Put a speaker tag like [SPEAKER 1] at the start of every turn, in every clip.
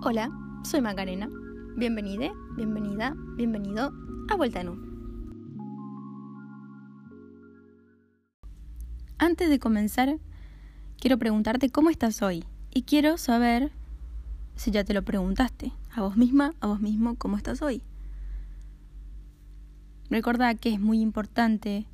[SPEAKER 1] Hola, soy Macarena. Bienvenida, bienvenida, bienvenido a Vuelta en U. Antes de comenzar, quiero preguntarte cómo estás hoy y quiero saber si ya te lo preguntaste a vos misma, a vos mismo, cómo estás hoy. Recuerda que es muy importante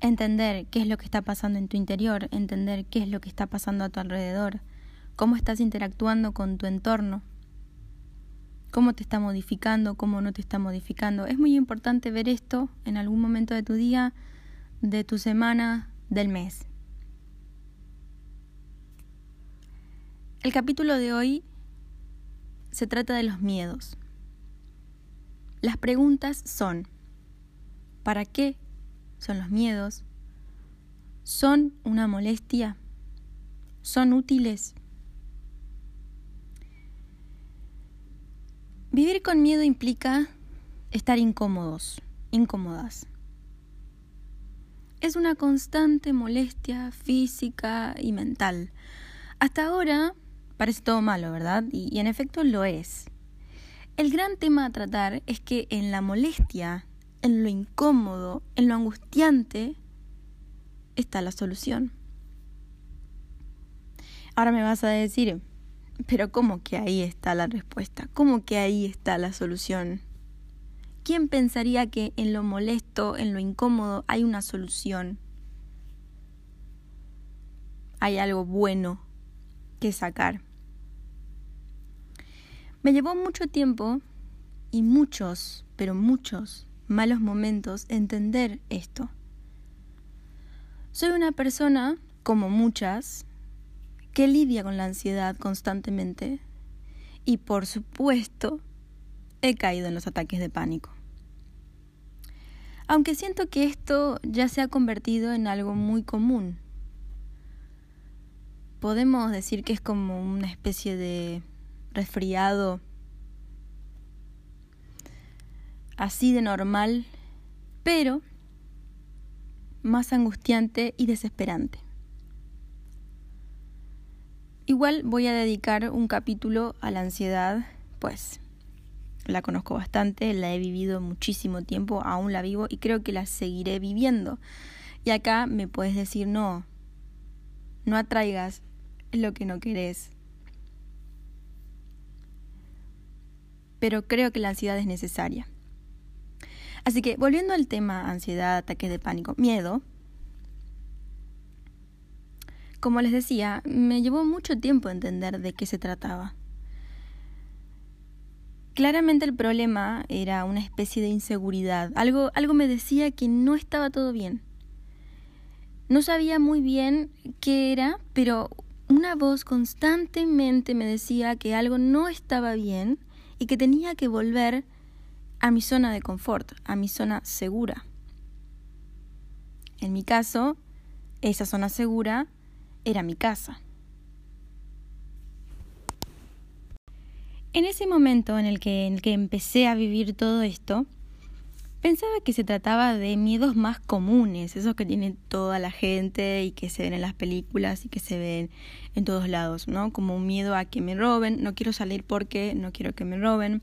[SPEAKER 1] entender qué es lo que está pasando en tu interior, entender qué es lo que está pasando a tu alrededor, cómo estás interactuando con tu entorno, cómo te está modificando, cómo no te está modificando. Es muy importante ver esto en algún momento de tu día, de tu semana, del mes. El capítulo de hoy se trata de los miedos. Las preguntas son, ¿para qué son los miedos? ¿Son una molestia? ¿Son útiles? Vivir con miedo implica estar incómodos, incómodas. Es una constante molestia física y mental. Hasta ahora parece todo malo, ¿verdad? Y, en efecto lo es. El gran tema a tratar es que en la molestia, en lo incómodo, en lo angustiante, está la solución. Ahora me vas a decir, pero ¿cómo que ahí está la respuesta? ¿Cómo que ahí está la solución? ¿Quién pensaría que en lo molesto, en lo incómodo, hay una solución? Hay algo bueno que sacar. Me llevó mucho tiempo y muchos, pero muchos malos momentos entender esto. Soy una persona, como muchas, que lidia con la ansiedad constantemente y por supuesto he caído en los ataques de pánico. Aunque siento que esto ya se ha convertido en algo muy común. Podemos decir que es como una especie de resfriado así de normal, pero más angustiante y desesperante. Igual voy a dedicar un capítulo a la ansiedad, pues la conozco bastante, la he vivido muchísimo tiempo, aún la vivo y creo que la seguiré viviendo. Y acá me puedes decir, no, no atraigas lo que no querés. Pero creo que la ansiedad es necesaria. Así que volviendo al tema ansiedad, ataques de pánico, miedo, como les decía, me llevó mucho tiempo entender de qué se trataba. Claramente el problema era una especie de inseguridad. Algo, algo me decía que no estaba todo bien. No sabía muy bien qué era, pero una voz constantemente me decía que algo no estaba bien y que tenía que volver a mi zona de confort, a mi zona segura. En mi caso, esa zona segura era mi casa. En ese momento en el que, empecé a vivir todo esto, pensaba que se trataba de miedos más comunes, esos que tiene toda la gente y que se ven en las películas y que se ven en todos lados, ¿no? Como un miedo a que me roben, no quiero salir porque no quiero que me roben,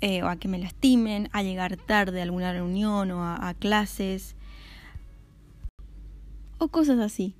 [SPEAKER 1] eh, o a que me lastimen, a llegar tarde a alguna reunión o a clases, o cosas así.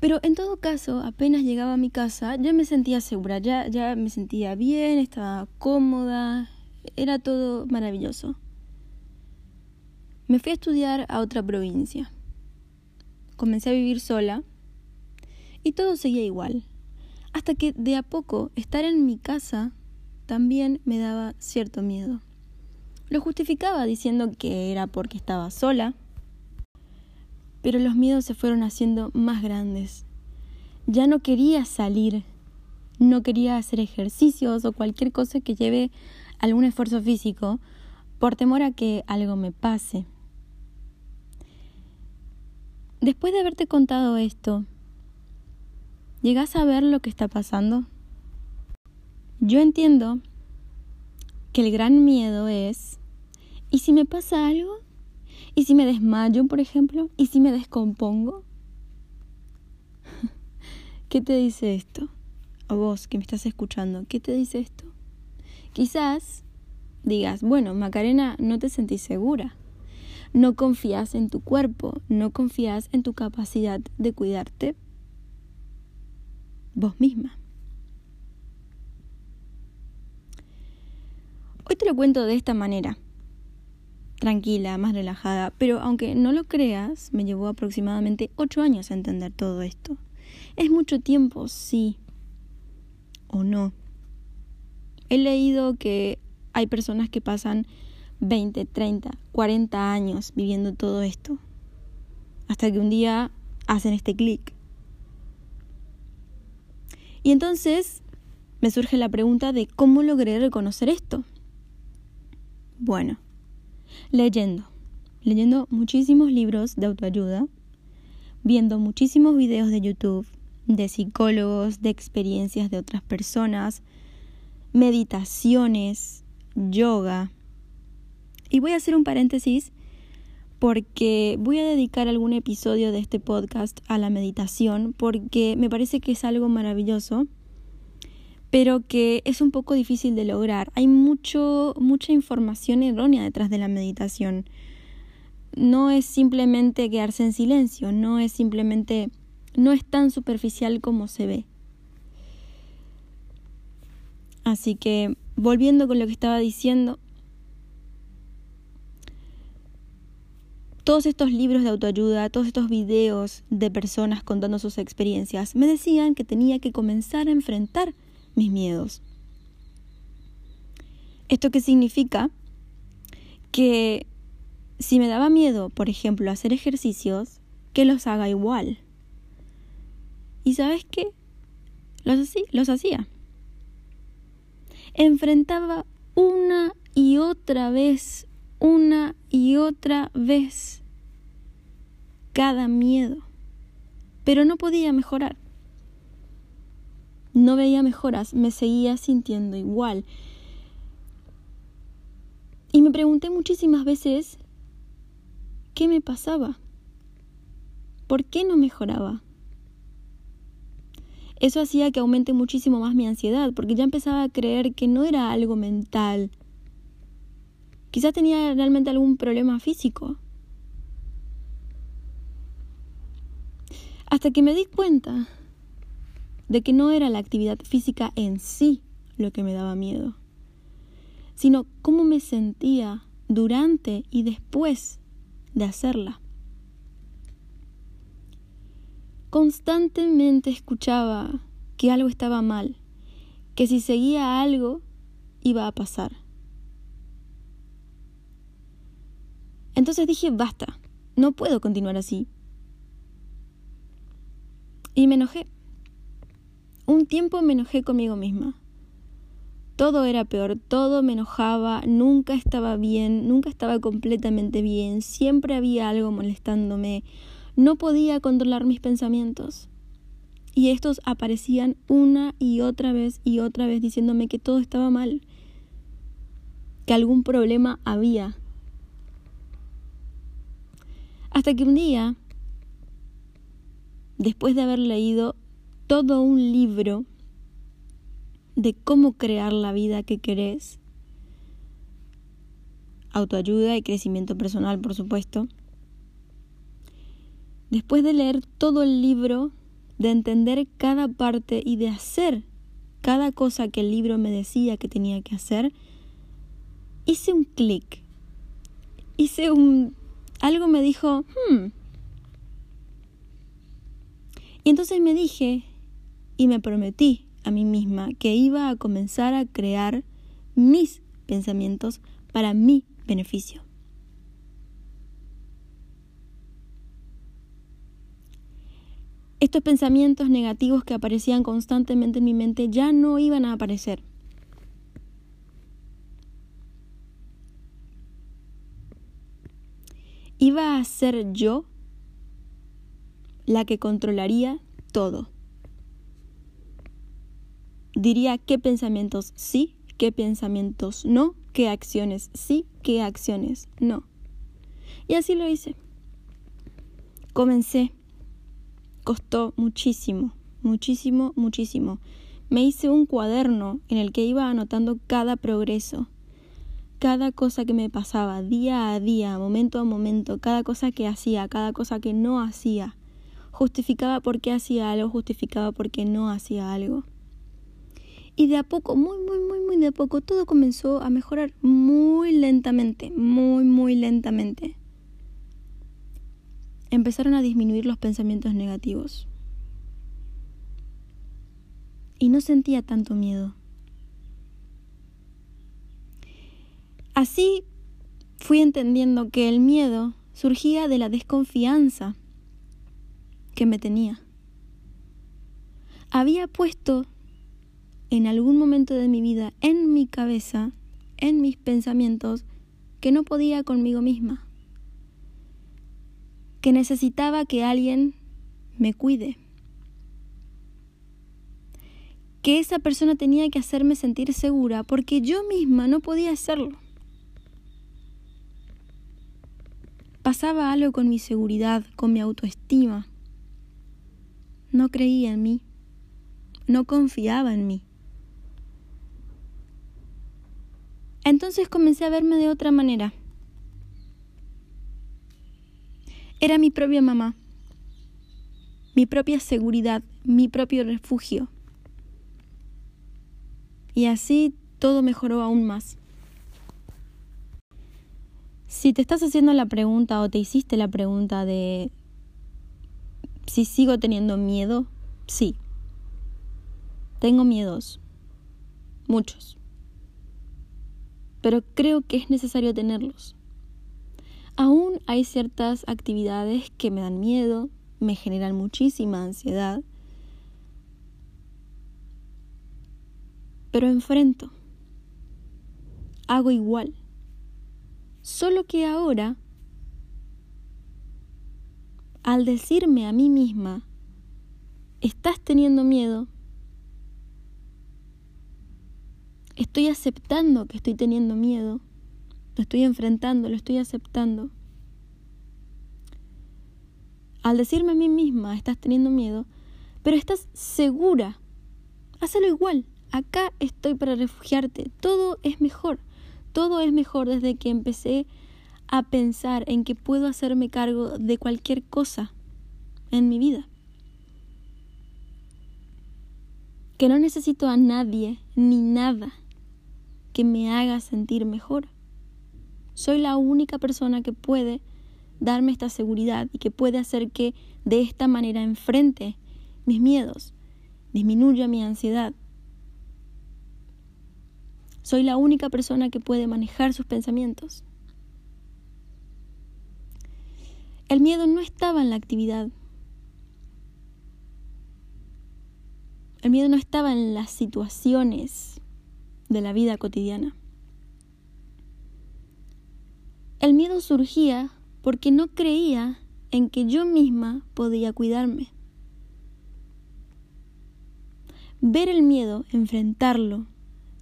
[SPEAKER 1] Pero en todo caso, apenas llegaba a mi casa, ya me sentía segura, ya, ya me sentía bien, estaba cómoda, era todo maravilloso. Me fui a estudiar a otra provincia. Comencé a vivir sola y todo seguía igual. Hasta que de a poco estar en mi casa también me daba cierto miedo. Lo justificaba diciendo que era porque estaba sola, pero los miedos se fueron haciendo más grandes. Ya no quería salir, no quería hacer ejercicios o cualquier cosa que lleve algún esfuerzo físico por temor a que algo me pase. Después de haberte contado esto, ¿llegas a ver lo que está pasando? Yo entiendo que el gran miedo es, ¿y si me pasa algo? ¿Y si me desmayo, por ejemplo? ¿Y si me descompongo? ¿Qué te dice esto? a vos que me estás escuchando, ¿qué te dice esto? Quizás digas, bueno, Macarena, no te sentís segura. No confías en tu cuerpo, no confías en tu capacidad de cuidarte vos misma. Hoy te lo cuento de esta manera, tranquila, más relajada, pero aunque no lo creas, me llevó aproximadamente ocho años a entender todo esto. Es mucho tiempo, sí o no. He leído que hay personas que pasan 20, 30, 40 años viviendo todo esto, hasta que un día hacen este clic. Y entonces me surge la pregunta de cómo logré reconocer esto. Bueno, leyendo, leyendo muchísimos libros de autoayuda, viendo muchísimos videos de YouTube, de psicólogos, de experiencias de otras personas, meditaciones, yoga. Y voy a hacer un paréntesis porque voy a dedicar algún episodio de este podcast a la meditación porque me parece que es algo maravilloso pero que es un poco difícil de lograr. Hay mucho, mucha información errónea detrás de la meditación. No es simplemente quedarse en silencio, no es simplemente, no es tan superficial como se ve. Así que, volviendo con lo que estaba diciendo, todos estos libros de autoayuda, todos estos videos de personas contando sus experiencias, me decían que tenía que comenzar a enfrentar mis miedos. ¿Esto qué significa? Que si me daba miedo, por ejemplo, hacer ejercicios, que los haga igual. ¿Y sabes qué? Los, los hacía. Enfrentaba una y otra vez, una y otra vez cada miedo, pero no podía mejorar. No veía mejoras, me seguía sintiendo igual. Y me pregunté muchísimas veces qué me pasaba, por qué no mejoraba. Eso hacía que aumente muchísimo más mi ansiedad, porque ya empezaba a creer que no era algo mental. Quizás tenía realmente algún problema físico. Hasta que me di cuenta de que no era la actividad física en sí lo que me daba miedo, sino cómo me sentía durante y después de hacerla. Constantemente escuchaba que algo estaba mal, que si seguía algo iba a pasar. Entonces dije, basta, no puedo continuar así. Y me enojé. Un tiempo me enojé conmigo misma. Todo era peor, todo me enojaba, nunca estaba bien, nunca estaba completamente bien, siempre había algo molestándome, no podía controlar mis pensamientos. Y estos aparecían una y otra vez y otra vez diciéndome que todo estaba mal, que algún problema había. Hasta que un día, después de haber leído todo un libro de cómo crear la vida que querés. Autoayuda y crecimiento personal, por supuesto. Después de leer todo el libro, de entender cada parte y de hacer cada cosa que el libro me decía que tenía que hacer, hice un clic. Hice un... algo me dijo, hmm. Y entonces me dije, y me prometí a mí misma que iba a comenzar a crear mis pensamientos para mi beneficio. Estos pensamientos negativos que aparecían constantemente en mi mente ya no iban a aparecer. Iba a ser yo la que controlaría todo diría qué pensamientos sí, qué pensamientos no, qué acciones sí, qué acciones no. Y así lo hice. Comencé. Costó muchísimo, muchísimo, muchísimo. me hice un cuaderno en el que iba anotando cada progreso, cada cosa que me pasaba, día a día, momento a momento, cada cosa que hacía, cada cosa que no hacía. Justificaba por qué hacía algo, justificaba por qué no hacía algo. Y de a poco, muy, muy, muy, muy de a poco, todo comenzó a mejorar muy lentamente, muy, muy lentamente. Empezaron a disminuir los pensamientos negativos y no sentía tanto miedo. Así fui entendiendo que el miedo surgía de la desconfianza que me tenía. Había puesto en algún momento de mi vida en mi cabeza, en mis pensamientos, que no podía conmigo misma, que necesitaba que alguien me cuide que esa persona tenía que hacerme sentir segura porque yo misma no podía hacerlo. Pasaba algo con mi seguridad, con mi autoestima. No creía en mí, no confiaba en mí. Entonces comencé a verme de otra manera. Era mi propia mamá, mi propia seguridad, mi propio refugio. Y así todo mejoró aún más. Si te estás haciendo la pregunta o te hiciste la pregunta de si sigo teniendo miedo, sí. Tengo miedos. Muchos. Pero creo que es necesario tenerlos. Aún hay ciertas actividades que me dan miedo, me generan muchísima ansiedad pero enfrento. Hago igual. Solo que ahora, al decirme a mí misma, estás teniendo miedo, estoy aceptando que estoy teniendo miedo, lo estoy enfrentando, lo estoy aceptando. Al decirme a mí misma, estás teniendo miedo, pero estás segura, hazlo igual, acá estoy para refugiarte, todo es mejor, todo es mejor desde que empecé a pensar en que puedo hacerme cargo de cualquier cosa en mi vida. Que no necesito a nadie ni nada que me haga sentir mejor. Soy la única persona que puede darme esta seguridad y que puede hacer que de esta manera enfrente mis miedos, disminuya mi ansiedad, soy la única persona que puede manejar sus pensamientos. El miedo no estaba en la actividad. El miedo no estaba en las situaciones de la vida cotidiana. El miedo surgía porque no creía en que yo misma podía cuidarme. Ver el miedo, enfrentarlo,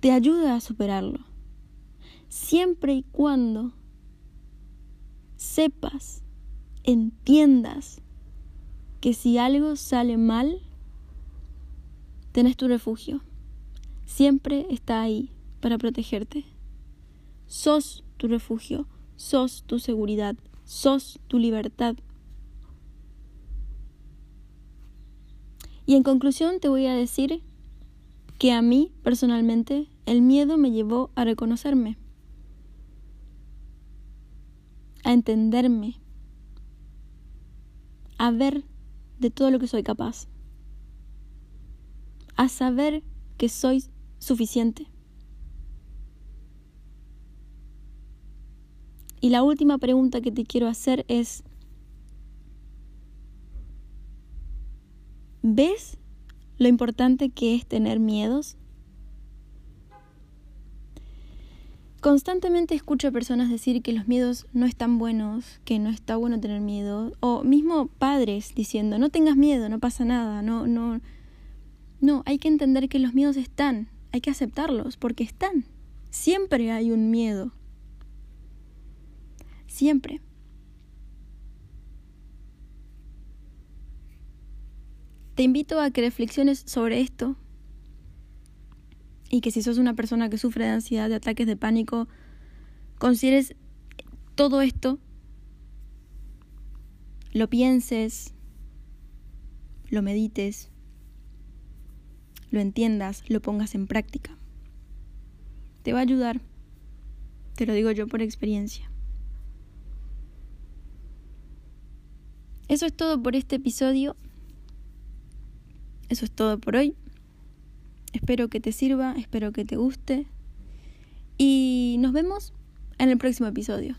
[SPEAKER 1] te ayuda a superarlo. Siempre y cuando sepas, entiendas que si algo sale mal, tenés tu refugio. Siempre está ahí para protegerte. Sos tu refugio, sos tu seguridad, sos tu libertad. Y en conclusión te voy a decir que a mí personalmente el miedo me llevó a reconocerme, a entenderme, a ver de todo lo que soy capaz, a saber que soy suficiente. Y la última pregunta que te quiero hacer es, ¿ves lo importante que es tener miedos? Constantemente escucho a personas decir que los miedos no están buenos, que no está bueno tener miedo, o mismo padres diciendo, no tengas miedo, no pasa nada, no, no. No, hay que entender que los miedos están, hay que aceptarlos, porque están. Siempre hay un miedo. Siempre. Te invito a que reflexiones sobre esto y que si sos una persona que sufre de ansiedad, de ataques de pánico, consideres todo esto, lo pienses, lo medites, lo entiendas, lo pongas en práctica. Te va a ayudar, te lo digo yo por experiencia. Eso es todo por este episodio. Eso es todo por hoy. Espero que te sirva, espero que te guste. Y nos vemos en el próximo episodio.